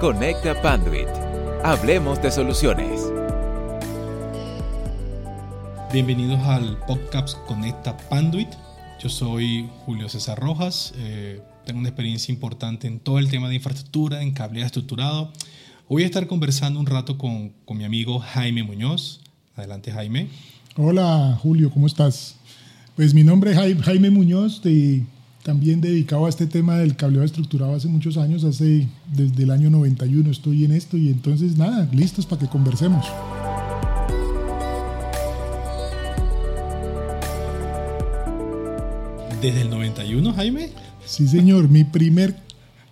Conecta Panduit. Hablemos de soluciones. Bienvenidos al podcast Conecta Panduit. Yo soy Julio César Rojas. Eh, tengo una experiencia importante en todo el tema de infraestructura, en cableado estructurado. Hoy voy a estar conversando un rato con, con mi amigo Jaime Muñoz. Adelante, Jaime. Hola, Julio, ¿cómo estás? Pues mi nombre es Jaime Muñoz, también dedicado a este tema del cableado estructurado hace muchos años, hace desde el año 91 estoy en esto y entonces nada, listos para que conversemos. ¿Desde el 91, Jaime? Sí, señor, mi primer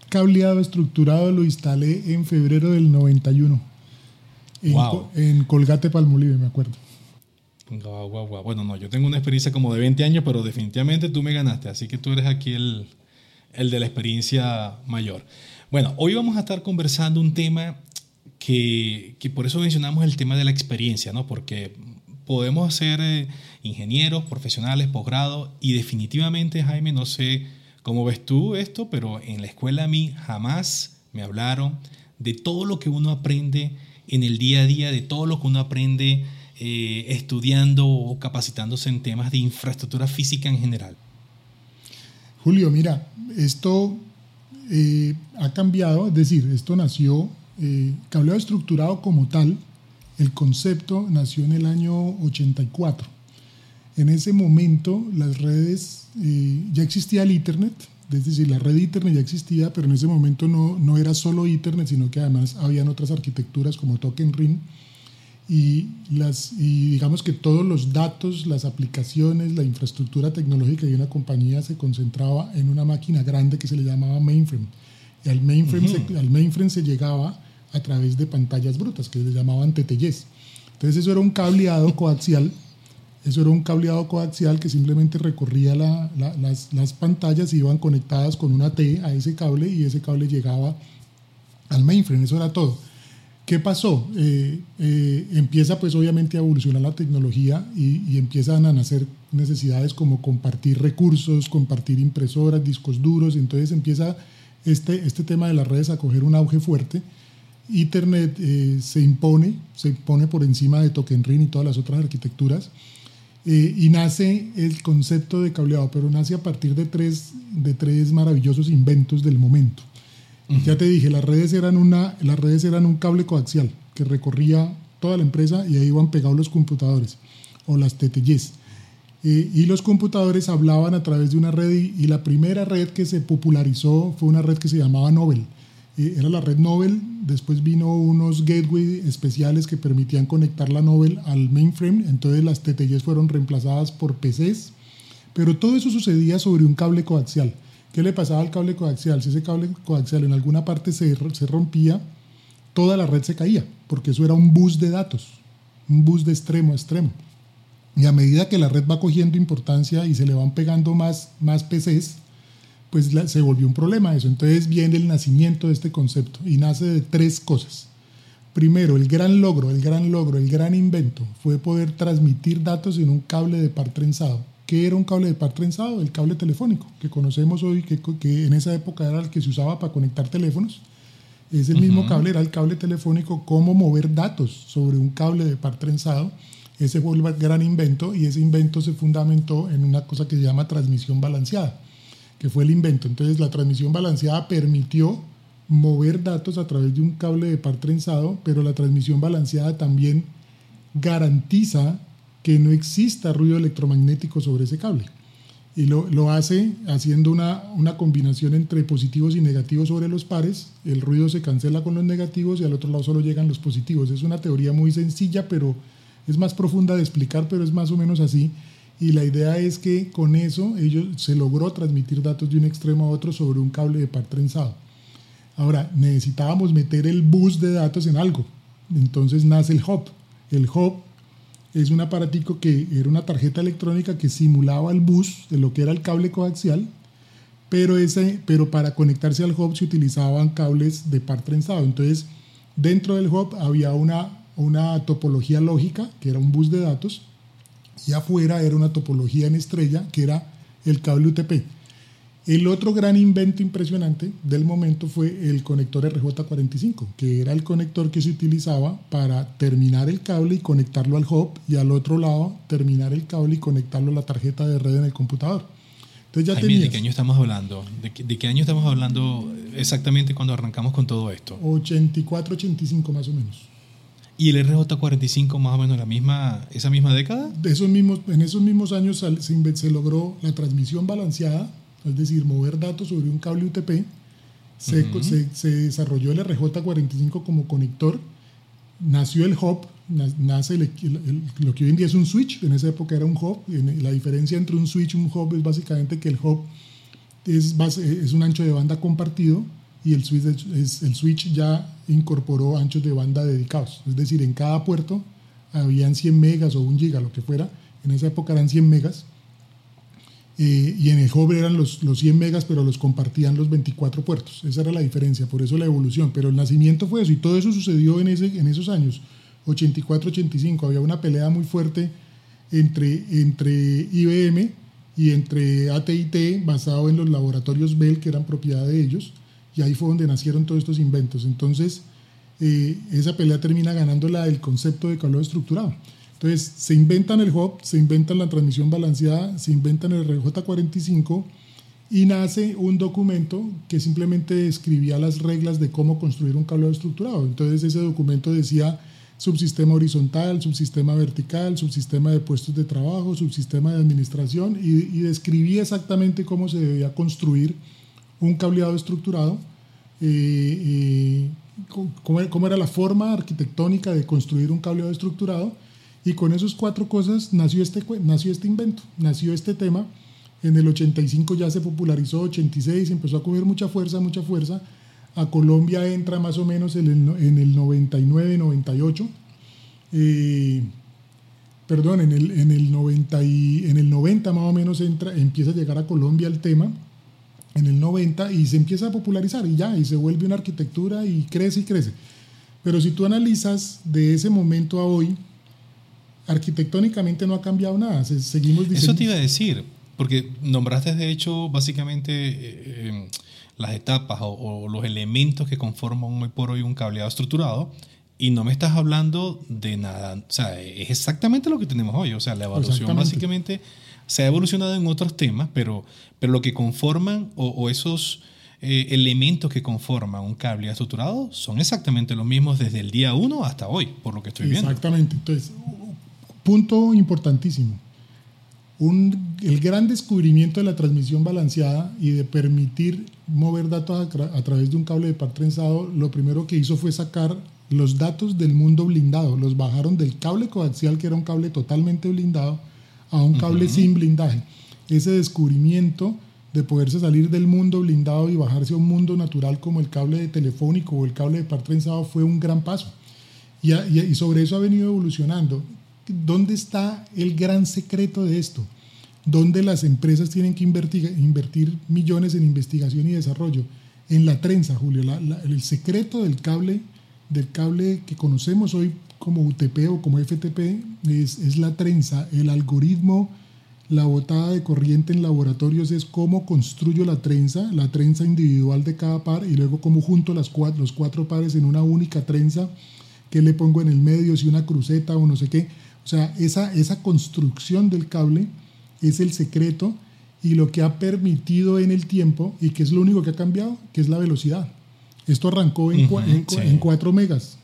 cableado estructurado lo instalé en febrero del 91 en, en Colgate Palmolive, me acuerdo. Bueno, no, yo tengo una experiencia como de 20 años, pero definitivamente tú me ganaste, así que tú eres aquí el, el de la experiencia mayor. Bueno, hoy vamos a estar conversando un tema que, que por eso mencionamos el tema de la experiencia, ¿no? Porque podemos ser eh, ingenieros, profesionales, posgrado, y definitivamente, Jaime, no sé cómo ves tú esto, pero en la escuela a mí jamás me hablaron de todo lo que uno aprende en el día a día, de todo lo que uno aprende eh, estudiando o capacitándose en temas de infraestructura física en general? Julio, mira, esto eh, ha cambiado, es decir, esto nació, eh, cableado estructurado como tal, el concepto nació en el año 84. En ese momento las redes, ya existía el Internet, es decir, la red Internet ya existía, pero en ese momento no, no era solo Internet, sino que además habían otras arquitecturas como Token Ring y, las, y digamos que todos los datos, las aplicaciones, la infraestructura tecnológica de una compañía se concentraba en una máquina grande que se le llamaba mainframe. Y al mainframe, se, al mainframe se llegaba a través de pantallas brutas que se llamaban TTYs. Entonces eso era un cableado coaxial, eso era un cableado coaxial que simplemente recorría la, las, las pantallas y iban conectadas con una T a ese cable y ese cable llegaba al mainframe, eso era todo. ¿Qué pasó? Eh, eh, empieza pues obviamente a evolucionar la tecnología y, empiezan a nacer necesidades como compartir recursos, compartir impresoras, discos duros, entonces empieza este, este tema de las redes a coger un auge fuerte. Internet eh, se impone, se impone por encima de Token Ring y todas las otras arquitecturas y nace el concepto de cableado, pero nace a partir de tres, de tres maravillosos inventos del momento. Ya te dije, las redes, eran una, las redes eran un cable coaxial que recorría toda la empresa y ahí iban pegados los computadores o las TTYs. Eh, y los computadores hablaban a través de una red y, la primera red que se popularizó fue una red que se llamaba Nobel. Eh, era la red Nobel, después vino unos gateway especiales que permitían conectar la Nobel al mainframe, entonces las TTYs fueron reemplazadas por PCs, pero todo eso sucedía sobre un cable coaxial. ¿Qué le pasaba al cable coaxial? Si ese cable coaxial en alguna parte se, se rompía, toda la red se caía, porque eso era un bus de datos, un bus de extremo a extremo. Y a medida que la red va cogiendo importancia y se le van pegando más, más PCs, pues se volvió un problema eso. Entonces viene el nacimiento de este concepto y nace de tres cosas. Primero, el gran logro, el gran logro, el gran invento fue poder transmitir datos en un cable de par trenzado ¿Qué era un cable de par trenzado? El cable telefónico, que conocemos hoy, que, que, en esa época era el que se usaba para conectar teléfonos. Es el mismo cable, era el cable telefónico, cómo mover datos sobre un cable de par trenzado. Ese fue el gran invento y ese invento se fundamentó en una cosa que se llama transmisión balanceada, que fue el invento. Entonces la transmisión balanceada permitió mover datos a través de un cable de par trenzado, pero la transmisión balanceada también garantiza que no exista ruido electromagnético sobre ese cable. Y lo, lo hace haciendo una, una, combinación entre positivos y negativos sobre los pares. El ruido se cancela con los negativos y al otro lado solo llegan los positivos. Es una teoría muy sencilla, pero es más profunda de explicar, pero es más o menos así. Y la idea es que con eso ellos se logró transmitir datos de un extremo a otro sobre un cable de par trenzado. Ahora, necesitábamos meter el bus de datos en algo. Entonces nace el hub. El hub es un aparatico que era una tarjeta electrónica que simulaba el bus de lo que era el cable coaxial, pero, ese, pero para conectarse al hub se utilizaban cables de par trenzado. Entonces, dentro del hub había una, una topología lógica, que era un bus de datos, y afuera era una topología en estrella, que era el cable UTP. El otro gran invento impresionante del momento fue el conector RJ45, que era el conector que se utilizaba para terminar el cable y conectarlo al hub y al otro lado terminar el cable y conectarlo a la tarjeta de red en el computador. Entonces ya Jaime, ¿De qué año estamos hablando? ¿De qué, año estamos hablando exactamente cuando arrancamos con todo esto? 84, 85 más o menos. ¿Y el RJ45 más o menos la misma, esa misma década? De esos mismos, en esos mismos años se, se logró la transmisión balanceada es decir, mover datos sobre un cable UTP. Se, desarrolló el RJ45 como conector, nació el hub, nace lo que hoy en día es un switch, en esa época era un hub. La diferencia entre un switch y un hub es básicamente que el hub es, es un ancho de banda compartido y el switch, es, el switch ya incorporó anchos de banda dedicados. Es decir, en cada puerto habían 100 megas o un giga, lo que fuera. En esa época eran 100 megas eh, y en el hub eran los, los 100 megas, pero los compartían los 24 puertos. Esa era la diferencia, por eso la evolución. Pero el nacimiento fue eso, y todo eso sucedió en, ese, en esos años, 84-85. Había una pelea muy fuerte entre, entre IBM y entre AT&T, basado en los laboratorios Bell, que eran propiedad de ellos, y ahí fue donde nacieron todos estos inventos. Entonces, eh, esa pelea termina ganando la del concepto de calor estructurado. Entonces, se inventan el hub, se inventan la transmisión balanceada, se inventan el RJ45 y nace un documento que simplemente describía las reglas de cómo construir un cableado estructurado. Entonces, ese documento decía subsistema horizontal, subsistema vertical, subsistema de puestos de trabajo, subsistema de administración y, describía exactamente cómo se debía construir un cableado estructurado, eh, eh, cómo, era la forma arquitectónica de construir un cableado estructurado y con esas cuatro cosas nació este, nació este invento, nació este tema. En el 85 ya se popularizó, 86 empezó a coger mucha fuerza, mucha fuerza. A Colombia entra más o menos en el, en el 99, 98. Eh, perdón, en el, en, el 90 y, en el 90 más o menos entra, empieza a llegar a Colombia el tema, en el 90, y se empieza a popularizar y ya, y se vuelve una arquitectura y crece y crece. Pero si tú analizas de ese momento a hoy, arquitectónicamente no ha cambiado nada. Seguimos diciendo... Eso te iba a decir, porque nombraste de hecho básicamente eh, em, las etapas o, los elementos que conforman hoy por hoy un cableado estructurado y no me estás hablando de nada. O sea, es exactamente lo que tenemos hoy. O sea, la evolución básicamente se ha evolucionado en otros temas, pero, pero lo que conforman o, esos... Eh, elementos que conforman un cable estructurado son exactamente los mismos desde el día 1 hasta hoy, por lo que estoy viendo. Exactamente. Entonces, Punto importantísimo. el gran descubrimiento de la transmisión balanceada y de permitir mover datos a, través de un cable de par trenzado, lo primero que hizo fue sacar los datos del mundo blindado. Los bajaron del cable coaxial, que era un cable totalmente blindado, a un cable sin blindaje. Ese descubrimiento de poderse salir del mundo blindado y bajarse a un mundo natural como el cable telefónico o el cable de par trenzado fue un gran paso. y sobre eso ha venido evolucionando. ¿Dónde está el gran secreto de esto? ¿Dónde las empresas tienen que invertir, millones en investigación y desarrollo? En la trenza, Julio. el secreto del cable, del cable que conocemos hoy como UTP o como FTP es, la trenza. El algoritmo, la botada de corriente en laboratorios es cómo construyo la trenza, la trenza individual de cada par y luego cómo junto los cuatro pares en una única trenza, qué le pongo en el medio, si una cruceta o no sé qué o sea, esa, esa construcción del cable es el secreto y lo que ha permitido en el tiempo, y que es lo único que ha cambiado, que es la velocidad. Esto arrancó en, en, 4 megas,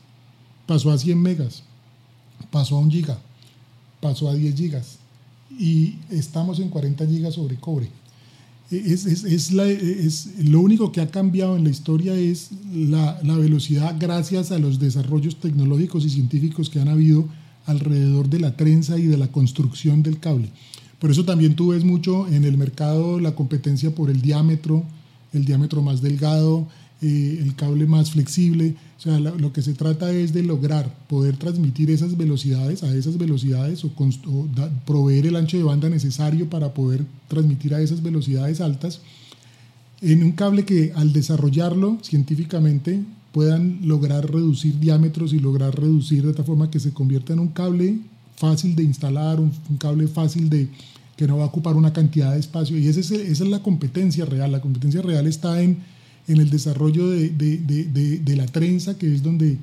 pasó a 100 megas, pasó a 1 giga, pasó a 10 gigas y estamos en 40 gigas sobre cobre. Es, es, es, la, es, lo único que ha cambiado en la historia es la, la, velocidad gracias a los desarrollos tecnológicos y científicos que han habido alrededor de la trenza y de la construcción del cable. Por eso también tú ves mucho en el mercado la competencia por el diámetro, el diámetro más delgado, eh, el cable más flexible. O sea, lo, que se trata es de lograr poder transmitir esas velocidades a esas velocidades o, proveer el ancho de banda necesario para poder transmitir a esas velocidades altas en un cable que al desarrollarlo científicamente puedan lograr reducir diámetros y lograr reducir de tal forma que se convierta en un cable fácil de instalar, un, cable fácil de, que no va a ocupar una cantidad de espacio. Y esa es, esa es la competencia real. La competencia real está en, en el desarrollo de, de, de, de, la trenza, que es donde...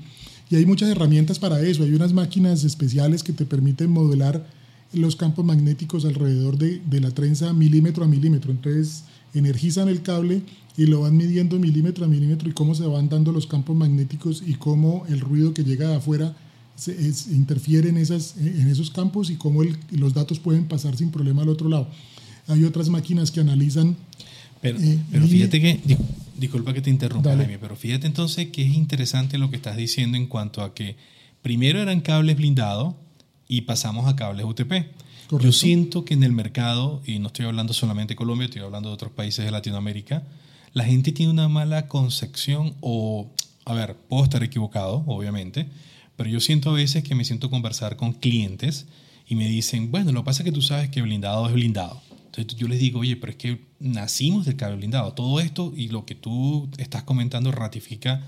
Y hay muchas herramientas para eso. Hay unas máquinas especiales que te permiten modelar los campos magnéticos alrededor de, la trenza milímetro a milímetro. Entonces energizan el cable y lo van midiendo milímetro a milímetro y cómo se van dando los campos magnéticos y cómo el ruido que llega de afuera se, interfiere en, esas, en esos campos y cómo los datos pueden pasar sin problema al otro lado. Hay otras máquinas que analizan... Pero, eh, pero fíjate que, disculpa que te interrumpa, Jaime, pero fíjate entonces que es interesante lo que estás diciendo en cuanto a que primero eran cables blindados y pasamos a cables UTP. Yo siento que en el mercado, y no estoy hablando solamente de Colombia, estoy hablando de otros países de Latinoamérica, la gente tiene una mala concepción o, a ver, puedo estar equivocado, obviamente, pero yo siento a veces que me siento conversar con clientes y me dicen, bueno, lo que pasa es que tú sabes que blindado es blindado. Entonces yo les digo, oye, pero es que nacimos del cable blindado. Todo esto y lo que tú estás comentando ratifica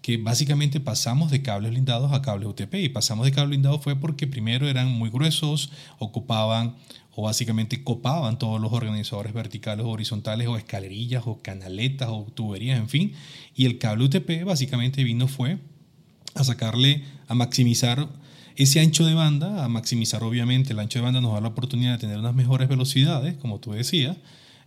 que básicamente pasamos de cables blindados a cables UTP. Y pasamos de cables blindados fue porque primero eran muy gruesos, ocupaban o básicamente copaban todos los organizadores verticales o horizontales o escalerillas o canaletas o tuberías, en fin. Y el cable UTP básicamente vino fue a sacarle, a maximizar ese ancho de banda, a maximizar obviamente el ancho de banda nos da la oportunidad de tener unas mejores velocidades, como tú decías,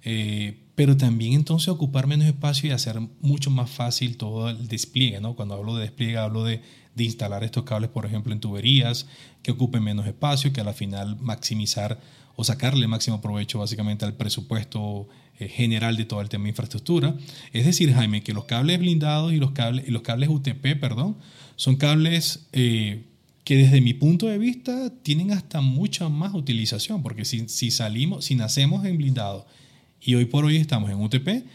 eh, pero también entonces ocupar menos espacio y hacer mucho más fácil todo el despliegue. ¿no? Cuando hablo de despliegue, hablo de, de instalar estos cables, por ejemplo, en tuberías, que ocupen menos espacio, que a la final maximizar o sacarle máximo provecho básicamente al presupuesto eh, general de todo el tema de infraestructura. Es decir, Jaime, que los cables blindados y los cables, y los cables UTP, perdón, son cables eh, que desde mi punto de vista tienen hasta mucha más utilización, porque si, si salimos, si nacemos en blindado y hoy por hoy estamos en UTP,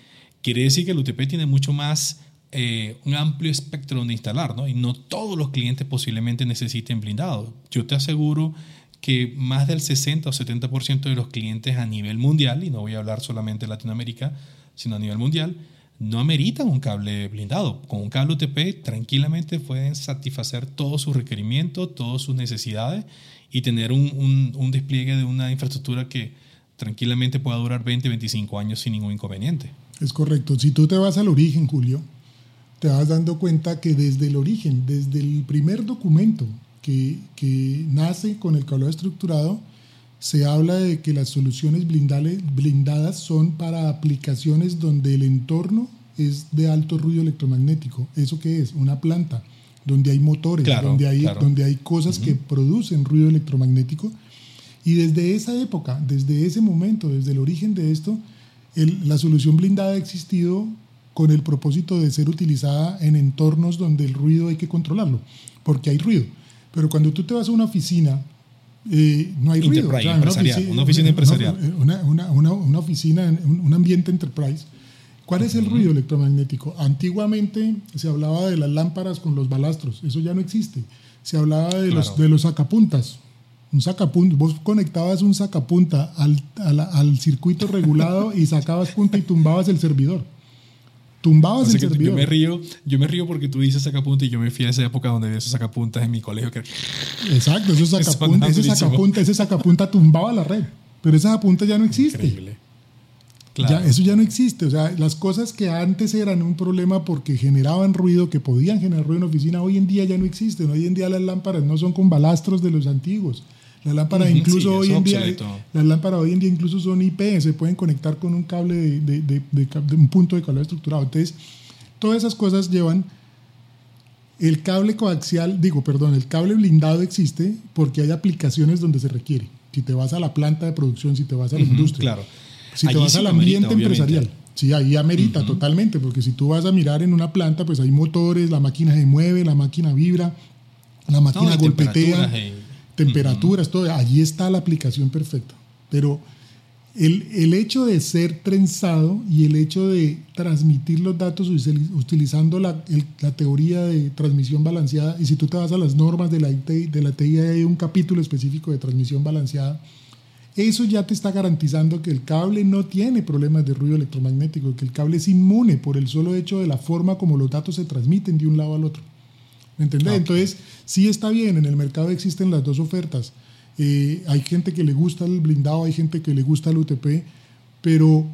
quiere decir que el UTP tiene mucho más, eh, un amplio espectro donde instalar, ¿no? Y no todos los clientes posiblemente necesiten blindado. Yo te aseguro que más del 60 o 70% de los clientes a nivel mundial, y no voy a hablar solamente de Latinoamérica, sino a nivel mundial, no ameritan un cable blindado. Con un cable UTP tranquilamente pueden satisfacer todos sus requerimientos, todas sus necesidades y tener un, un, un despliegue de una infraestructura que, tranquilamente pueda durar 20, 25 años sin ningún inconveniente. Es correcto. Si tú te vas al origen, Julio, te vas dando cuenta que desde el origen, desde el primer documento que, que nace con el cableado estructurado, se habla de que las soluciones blindadas son para aplicaciones donde el entorno es de alto ruido electromagnético. ¿Eso qué es? Una planta, donde hay motores, donde, hay, donde hay cosas que producen ruido electromagnético y desde esa época, desde ese momento, desde el origen de esto, la solución blindada ha existido con el propósito de ser utilizada en entornos donde el ruido hay que controlarlo, porque hay ruido. Pero cuando tú te vas a una oficina, eh, no hay ruido. una, oficina, una oficina empresarial. Una, una, una, oficina, un ambiente enterprise. ¿Cuál es el ruido electromagnético? Antiguamente se hablaba de las lámparas con los balastros, eso ya no existe. Se hablaba de, los, de los sacapuntas, un sacapunta, vos conectabas un sacapunta al, al, circuito regulado y sacabas punta y tumbabas el servidor. Servidor. Yo me, río, yo me río porque tú dices sacapunta y yo me fui a esa época donde había esos sacapuntas en mi colegio. Que... Exacto, esos sacapunta, ese, sacapunta, ese sacapunta tumbaba la red, pero esa sacapunta ya no existe. Increíble. Ya, eso ya no existe. O sea, las cosas que antes eran un problema porque generaban ruido, que podían generar ruido en oficina, hoy en día ya no existen. Hoy en día las lámparas no son con balastros de los antiguos. Las lámparas incluso hoy en día, las lámparas hoy en día incluso son IP, se pueden conectar con un cable de, de, de, un punto de cable estructurado. Entonces, todas esas cosas llevan el cable coaxial, digo, perdón, el cable blindado existe porque hay aplicaciones donde se requiere. Si te vas a la planta de producción, si te vas a la industria, claro. si te vas al ambiente empresarial, sí, ahí amerita totalmente, porque si tú vas a mirar en una planta, pues hay motores, la máquina se mueve, la máquina vibra, la máquina golpetea temperaturas, todo, allí está la aplicación perfecta. Pero el, el, hecho de ser trenzado y el hecho de transmitir los datos utilizando la, la, teoría de transmisión balanceada, y si tú te vas a las normas de la, de la TI, hay un capítulo específico de transmisión balanceada, eso ya te está garantizando que el cable no tiene problemas de ruido electromagnético, que el cable es inmune por el solo hecho de la forma como los datos se transmiten de un lado al otro. ¿Me entendés? Entonces, sí está bien, en el mercado existen las dos ofertas. Eh, hay gente que le gusta el blindado, hay gente que le gusta el UTP, pero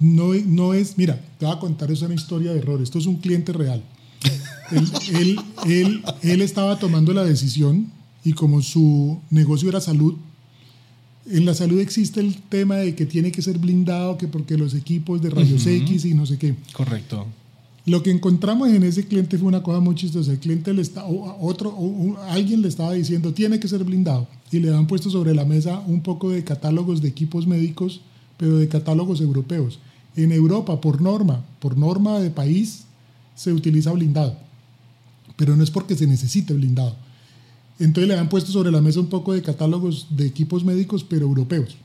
no, no es, mira, te voy a contar esa una historia de error. Esto es un cliente real. él, él, él, estaba tomando la decisión y como su negocio era salud, en la salud existe el tema de que tiene que ser blindado, que porque los equipos de rayos X y no sé qué. Correcto. Lo que encontramos en ese cliente fue una cosa muy chistosa. El cliente le está, otro, alguien le estaba diciendo tiene que ser blindado y le han puesto sobre la mesa un poco de catálogos de equipos médicos, pero de catálogos europeos. En Europa, por norma, por norma de país, se utiliza blindado, pero no es porque se necesite blindado. Entonces le han puesto sobre la mesa un poco de catálogos de equipos médicos, pero europeos.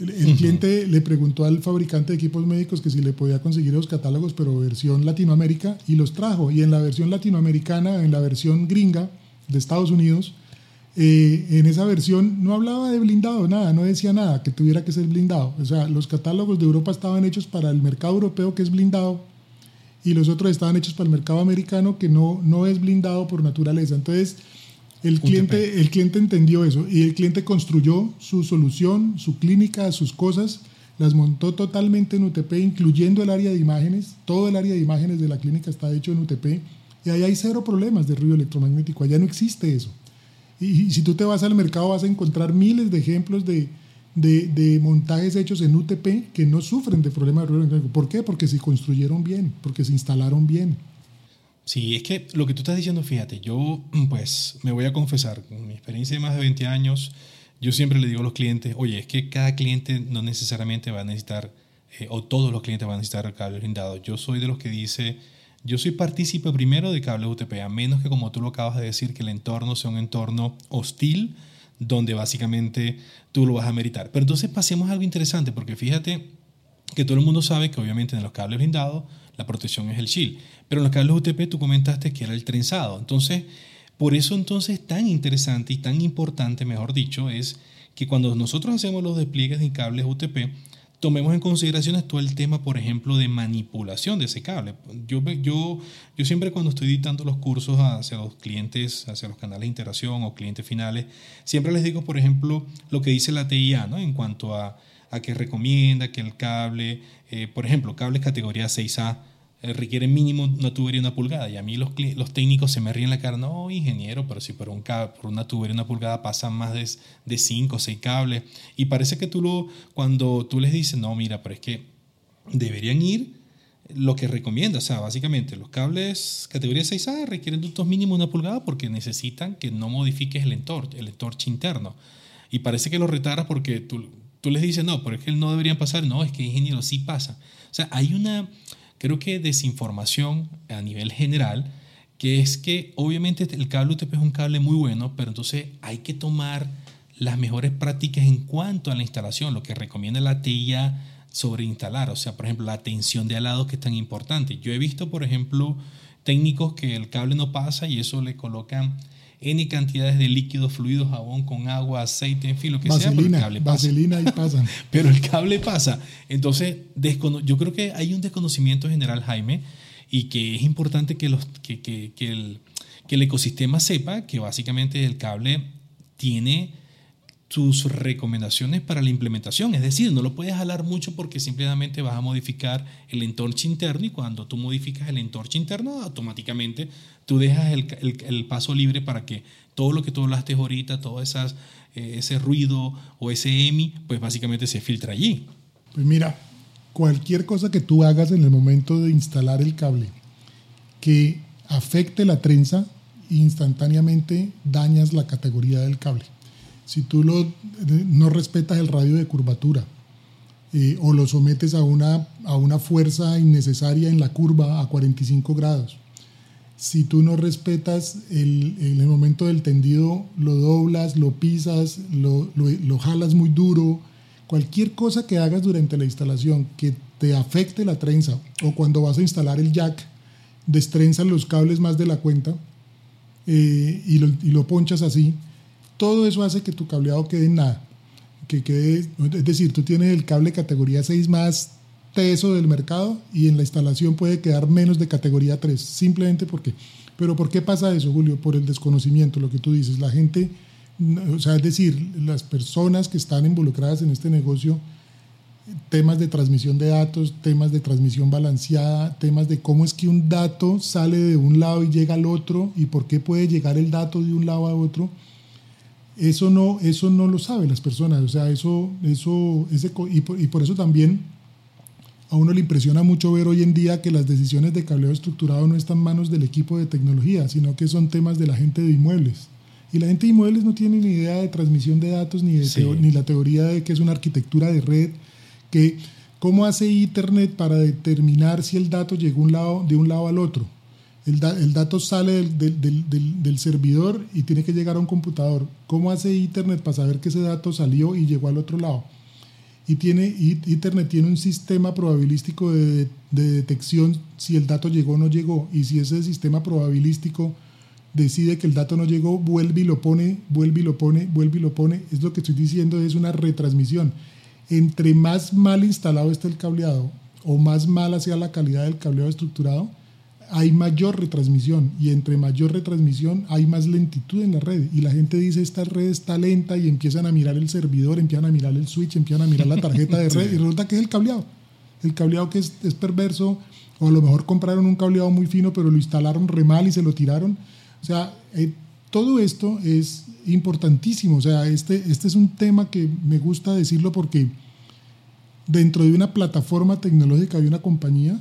El, cliente le preguntó al fabricante de equipos médicos que si le podía conseguir los catálogos, pero versión Latinoamérica, y los trajo. Y en la versión latinoamericana, en la versión gringa de Estados Unidos, eh, en esa versión no hablaba de blindado, nada, no decía nada que tuviera que ser blindado. O sea, los catálogos de Europa estaban hechos para el mercado europeo que es blindado y los otros estaban hechos para el mercado americano que no, no es blindado por naturaleza. Entonces, el cliente, el cliente entendió eso y el cliente construyó su solución, su clínica, sus cosas, las montó totalmente en UTP, incluyendo el área de imágenes. Todo el área de imágenes de la clínica está hecho en UTP y ahí hay cero problemas de ruido electromagnético. Allá no existe eso. Y, si tú te vas al mercado vas a encontrar miles de ejemplos de, de, de, montajes hechos en UTP que no sufren de problemas de ruido electromagnético. ¿Por qué? Porque se construyeron bien, porque se instalaron bien. Sí, es que lo que tú estás diciendo, fíjate, yo pues me voy a confesar, con mi experiencia de más de 20 años, yo siempre le digo a los clientes, oye, es que cada cliente no necesariamente va a necesitar, eh, o todos los clientes van a necesitar cables blindados. Yo soy de los que dice, yo soy partícipe primero de cables UTP, a menos que como tú lo acabas de decir, que el entorno sea un entorno hostil, donde básicamente tú lo vas a meritar. Pero entonces pasemos a algo interesante, porque fíjate que todo el mundo sabe que obviamente en los cables blindados la protección es el shield. Pero en los cables UTP tú comentaste que era el trenzado. Entonces, por eso entonces tan interesante y tan importante, mejor dicho, es que cuando nosotros hacemos los despliegues de cables UTP, tomemos en consideración todo el tema, por ejemplo, de manipulación de ese cable. Yo, yo, yo siempre cuando estoy editando los cursos hacia los clientes, hacia los canales de interacción o clientes finales, siempre les digo, por ejemplo, lo que dice la TIA, ¿no? En cuanto a a que recomienda que el cable, eh, por ejemplo, cables categoría 6A, eh, requieren mínimo una tubería una pulgada. Y a mí los, técnicos se me ríen la cara, no, ingeniero, pero si por, un por una tubería una pulgada pasan más de, de 5 o 6 cables. Y parece que tú cuando tú les dices, no, mira, pero es que deberían ir lo que recomienda, o sea, básicamente los cables categoría 6A requieren ductos mínimos una pulgada porque necesitan que no modifiques el entorche, el entorche interno. Y parece que lo retaras porque tú, tú les dices, no, pero es que no deberían pasar. No, es que ingeniero sí pasa. O sea, hay una, creo que desinformación a nivel general, que es que obviamente el cable UTP es un cable muy bueno, pero entonces hay que tomar las mejores prácticas en cuanto a la instalación, lo que recomienda la TIA sobre instalar, o sea, por ejemplo, la tensión de alados que es tan importante. Yo he visto, por ejemplo, técnicos que el cable no pasa y eso le colocan N cantidades de líquido, fluido, jabón con agua, aceite, en fin, lo que sea, pero el cable pasa. y pasa. pero el cable pasa. Entonces, yo creo que hay un desconocimiento general, Jaime, y que es importante que, los, que, que, que, el, que el ecosistema sepa que básicamente el cable tiene sus recomendaciones para la implementación. Es decir, no lo puedes jalar mucho porque simplemente vas a modificar el entorno interno y cuando tú modificas el entorno interno, automáticamente tú dejas el, el, paso libre para que todo lo que tú hablaste ahorita, todo esas, eh, ese ruido o ese EMI, pues básicamente se filtra allí. Pues mira, cualquier cosa que tú hagas en el momento de instalar el cable que afecte la trenza, instantáneamente dañas la categoría del cable si tú lo, no respetas el radio de curvatura eh, o lo sometes a una, a una fuerza innecesaria en la curva a 45 grados, si tú no respetas el, el momento del tendido, lo doblas, lo pisas, lo, lo, jalas muy duro, cualquier cosa que hagas durante la instalación que te afecte la trenza o cuando vas a instalar el jack, destrenzas los cables más de la cuenta eh, y, lo, y, lo, ponchas así, todo eso hace que tu cableado quede en nada. Que quede, es decir, tú tienes el cable categoría 6 más teso del mercado y en la instalación puede quedar menos de categoría 3, simplemente porque. Pero ¿por qué pasa eso, Julio? Por el desconocimiento, lo que tú dices. La gente o sea, es decir, las personas que están involucradas en este negocio, temas de transmisión de datos, temas de transmisión balanceada, temas de cómo es que un dato sale de un lado y llega al otro y por qué puede llegar el dato de un lado a otro. Eso no, eso no lo saben las personas, o sea, eso, eso, ese, y, por, y por eso también a uno le impresiona mucho ver hoy en día que las decisiones de cableo estructurado no están en manos del equipo de tecnología, sino que son temas de la gente de inmuebles. Y la gente de inmuebles no tiene ni idea de transmisión de datos ni, de ni la teoría de que es una arquitectura de red, que cómo hace Internet para determinar si el dato llegó un lado, de un lado al otro. El, el dato sale del, del, del, del, servidor y tiene que llegar a un computador. ¿Cómo hace Internet para saber que ese dato salió y llegó al otro lado? y tiene, Internet tiene un sistema probabilístico de, de, detección si el dato llegó o no llegó. Y si ese sistema probabilístico decide que el dato no llegó, vuelve y lo pone, vuelve y lo pone, vuelve y lo pone. Es lo que estoy diciendo, es una retransmisión. Entre más mal instalado esté el cableado o más mala sea la calidad del cableado estructurado, hay mayor retransmisión y entre mayor retransmisión hay más lentitud en la red y la gente dice esta red está lenta y empiezan a mirar el servidor, empiezan a mirar el switch, empiezan a mirar la tarjeta de red y resulta que es el cableado. El cableado que es, es, perverso o a lo mejor compraron un cableado muy fino pero lo instalaron re mal y se lo tiraron. O sea, eh, todo esto es importantísimo. O sea, este, este es un tema que me gusta decirlo porque dentro de una plataforma tecnológica de una compañía,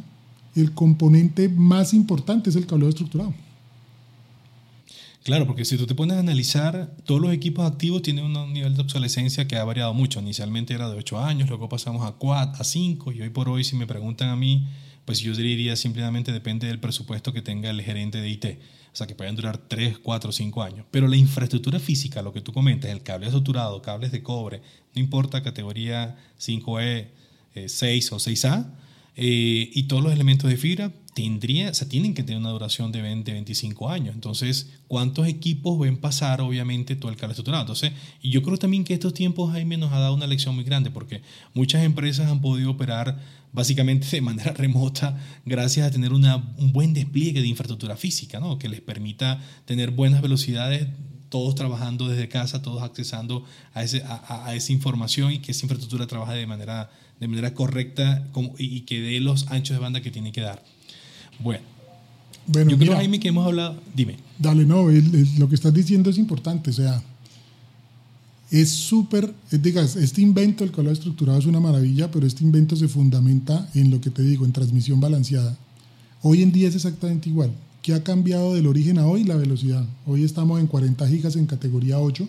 el componente más importante es el cableado estructurado. Claro, porque si tú te pones a analizar, todos los equipos activos tienen un nivel de obsolescencia que ha variado mucho. Inicialmente era de 8 años, luego pasamos a 4, a 5 y hoy por hoy si me preguntan a mí, pues yo diría simplemente depende del presupuesto que tenga el gerente de IT. O sea, que pueden durar 3, 4, 5 años. Pero la infraestructura física, lo que tú comentas, el cable estructurado, cables de cobre, no importa categoría 5E, 6 eh, o 6A, eh, y todos los elementos de fibra tendría, o sea, tienen que tener una duración de 20, 25 años. Entonces, ¿cuántos equipos ven pasar, obviamente, todo el cable estructurado? Entonces, y yo creo también que estos tiempos, Jaime, nos ha dado una lección muy grande, porque muchas empresas han podido operar básicamente de manera remota gracias a tener una, un buen despliegue de infraestructura física, ¿no? que les permita tener buenas velocidades todos trabajando desde casa, todos accesando a, ese, a, esa información y que esa infraestructura trabaje de manera de manera correcta y que dé los anchos de banda que tiene que dar. Bueno, bueno yo creo, Jaime, que hemos hablado. Dime. Dale, no, lo que estás diciendo es importante. O sea, es súper. Digas, este invento, el color estructurado, es una maravilla, pero este invento se fundamenta en lo que te digo, en transmisión balanceada. Hoy en día es exactamente igual. ¿Qué ha cambiado del origen a hoy? La velocidad. Hoy estamos en 40 gigas en categoría 8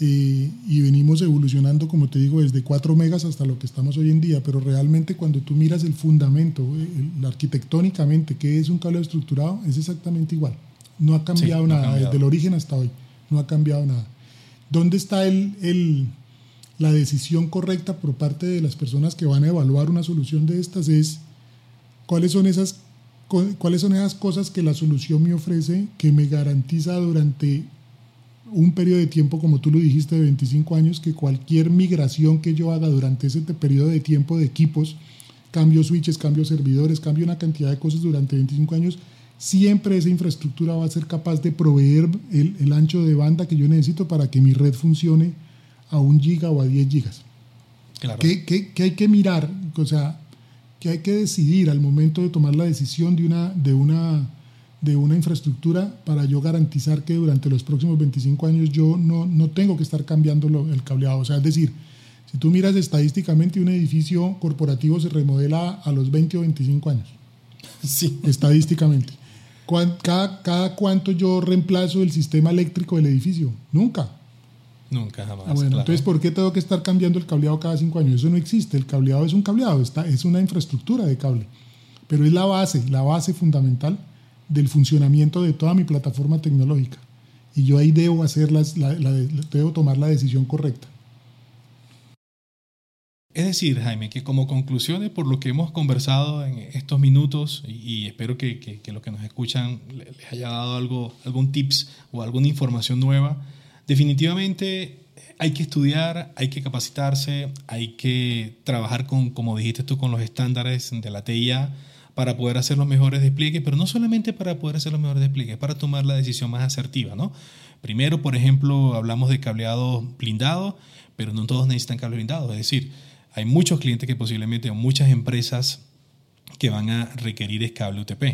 eh, y venimos evolucionando, como te digo, desde 4 megas hasta lo que estamos hoy en día, pero realmente cuando tú miras el fundamento, el, arquitectónicamente, que es un cable estructurado, es exactamente igual. No ha cambiado nada, cambiado. desde el origen hasta hoy, no ha cambiado nada. ¿Dónde está el, el, la decisión correcta por parte de las personas que van a evaluar una solución de estas? Es cuáles son esas, cuáles son esas cosas que la solución me ofrece que me garantiza durante un periodo de tiempo, como tú lo dijiste, de 25 años, que cualquier migración que yo haga durante ese periodo de tiempo de equipos, cambio switches, cambio servidores, cambio una cantidad de cosas durante 25 años, siempre esa infraestructura va a ser capaz de proveer el, el ancho de banda que yo necesito para que mi red funcione a un giga o a 10 gigas. Claro. ¿Qué, qué, qué hay que mirar? O sea, ¿qué hay que decidir al momento de tomar la decisión de una, de una de una infraestructura para yo garantizar que durante los próximos 25 años yo no, no tengo que estar cambiando lo, el cableado. O sea, es decir, si tú miras estadísticamente, un edificio corporativo se remodela a los 20 o 25 años. Sí. Estadísticamente. Cada, cada cuánto yo reemplazo el sistema eléctrico del edificio? Nunca. Nunca, jamás. Ah, bueno, entonces, ¿por qué tengo que estar cambiando el cableado cada cinco años? Eso no existe. El cableado es un cableado, está, es una infraestructura de cable. Pero es la base, la base fundamental del funcionamiento de toda mi plataforma tecnológica. Y yo ahí debo, hacer las, la, la, debo tomar la decisión correcta. Es decir, Jaime, que como conclusiones por lo que hemos conversado en estos minutos, y, y espero que, que, que, los que nos escuchan les haya dado algo, algún tips o alguna información nueva, definitivamente hay que estudiar, hay que capacitarse, hay que trabajar con, como dijiste tú, con los estándares de la TIA, para poder hacer los mejores despliegues, pero no solamente para poder hacer los mejores despliegues, para tomar la decisión más asertiva, ¿no? Primero, por ejemplo, hablamos de cableado blindado, pero no todos necesitan cable blindado, es decir, hay muchos clientes que posiblemente, o muchas empresas que van a requerir cable UTP.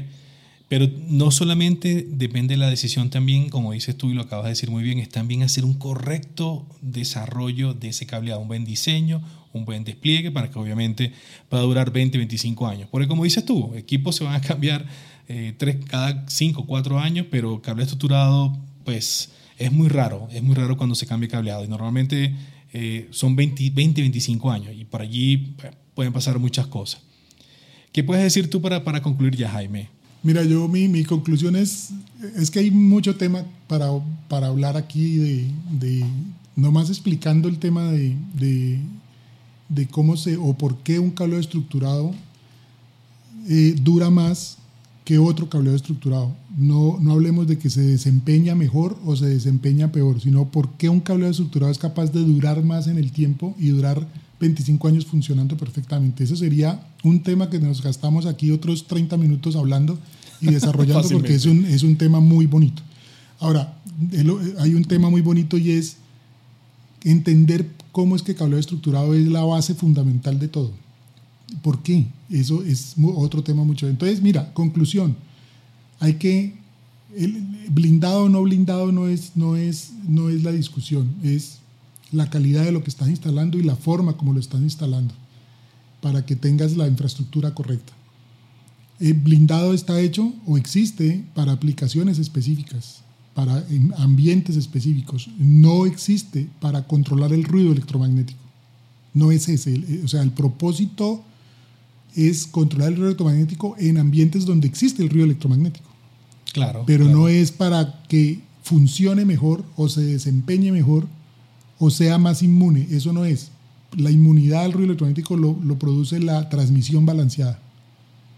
Pero no solamente depende de la decisión también, como dices tú y lo acabas de decir muy bien, es también hacer un correcto desarrollo de ese cableado, un buen diseño, un buen despliegue para que obviamente pueda durar 20, 25 años. Porque como dices tú, equipos se van a cambiar eh, tres, cada 5, 4 años, pero cable estructurado, pues es muy raro, es muy raro cuando se cambia cableado y normalmente eh, son 20, 20, 25 años y por allí pues, pueden pasar muchas cosas. ¿Qué puedes decir tú para, para concluir ya, Jaime? Mira, yo mi, mi conclusión es, es que hay mucho tema para, para hablar aquí de, de, nomás explicando el tema de, de, cómo se o por qué un cableado estructurado eh, dura más que otro cableado estructurado. No, no hablemos de que se desempeña mejor o se desempeña peor, sino por qué un cableado estructurado es capaz de durar más en el tiempo y durar 25 años funcionando perfectamente. Eso sería un tema que nos gastamos aquí otros 30 minutos hablando y desarrollando porque es un, es un tema muy bonito. Ahora, hay un tema muy bonito y es entender cómo es que el cableado estructurado es la base fundamental de todo. ¿Por qué? Eso es otro tema mucho. Entonces, mira, conclusión. Hay que el blindado o no blindado no es, no es, no es la discusión, es la calidad de lo que estás instalando y la forma como lo estás instalando para que tengas la infraestructura correcta. El blindado está hecho o existe para aplicaciones específicas, para ambientes específicos. No existe para controlar el ruido electromagnético. No es ese. O sea, el propósito es controlar el ruido electromagnético en ambientes donde existe el ruido electromagnético. Claro. Pero claro. no es para que funcione mejor o se desempeñe mejor o sea más inmune. Eso no es. La inmunidad al ruido electromagnético lo, lo produce la transmisión balanceada.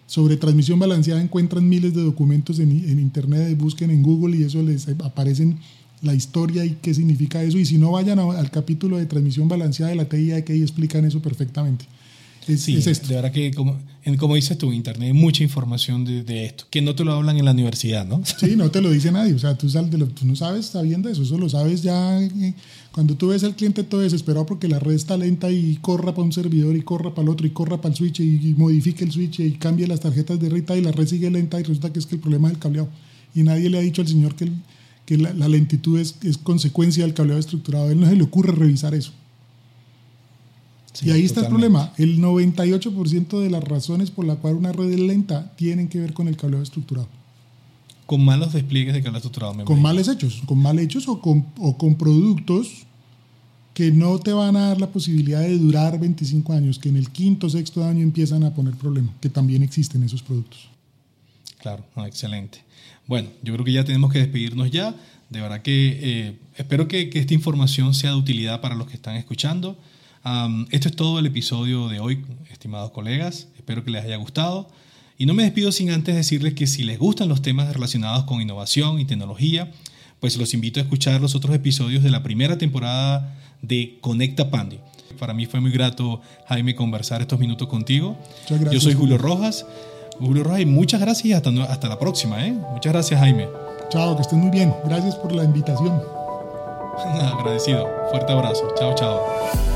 Sobre transmisión balanceada encuentran miles de documentos en, en, internet, busquen en Google y eso les aparecen la historia y qué significa eso. Y si no, vayan al capítulo de transmisión balanceada de la TIA que ahí explican eso perfectamente. Es, sí, es esto. de verdad que como, como dices tú, Internet hay mucha información de, de, esto, que no te lo hablan en la universidad, ¿no? Sí, no te lo dice nadie, o sea, tú, sal de lo, tú no sabes sabiendo eso, eso lo sabes ya eh, cuando tú ves al cliente todo desesperado porque la red está lenta y corra para un servidor y corra para el otro y corra para el switch y, y modifique el switch y cambie las tarjetas de red y la red sigue lenta y resulta que es que el problema es el cableado. Y nadie le ha dicho al señor que, el, que la, la, lentitud es, es consecuencia del cableado estructurado, a él no se le ocurre revisar eso. Sí, y ahí está totalmente. el problema. El 98% de las razones por las cuales una red es lenta tienen que ver con el cableado estructurado. Con malos despliegues de cableado estructurado. Me con males hechos. Con mal hechos o con, o con productos que no te van a dar la posibilidad de durar 25 años, que en el quinto o sexto año empiezan a poner problemas, que también existen esos productos. Claro, no, excelente. Bueno, yo creo que ya tenemos que despedirnos ya. De verdad que eh, espero que, que esta información sea de utilidad para los que están escuchando. Um, esto es todo el episodio de hoy, estimados colegas. Espero que les haya gustado. Y no me despido sin antes decirles que si les gustan los temas relacionados con innovación y tecnología, pues los invito a escuchar los otros episodios de la primera temporada de Conecta Pandi. Para mí fue muy grato, Jaime, conversar estos minutos contigo. Gracias, Yo soy Julio Rojas. Julio Rojas, y muchas gracias y hasta, hasta la próxima. ¿eh? Muchas gracias, Jaime. Chao, que estén muy bien. Gracias por la invitación. Agradecido. Fuerte abrazo. Chao, chao.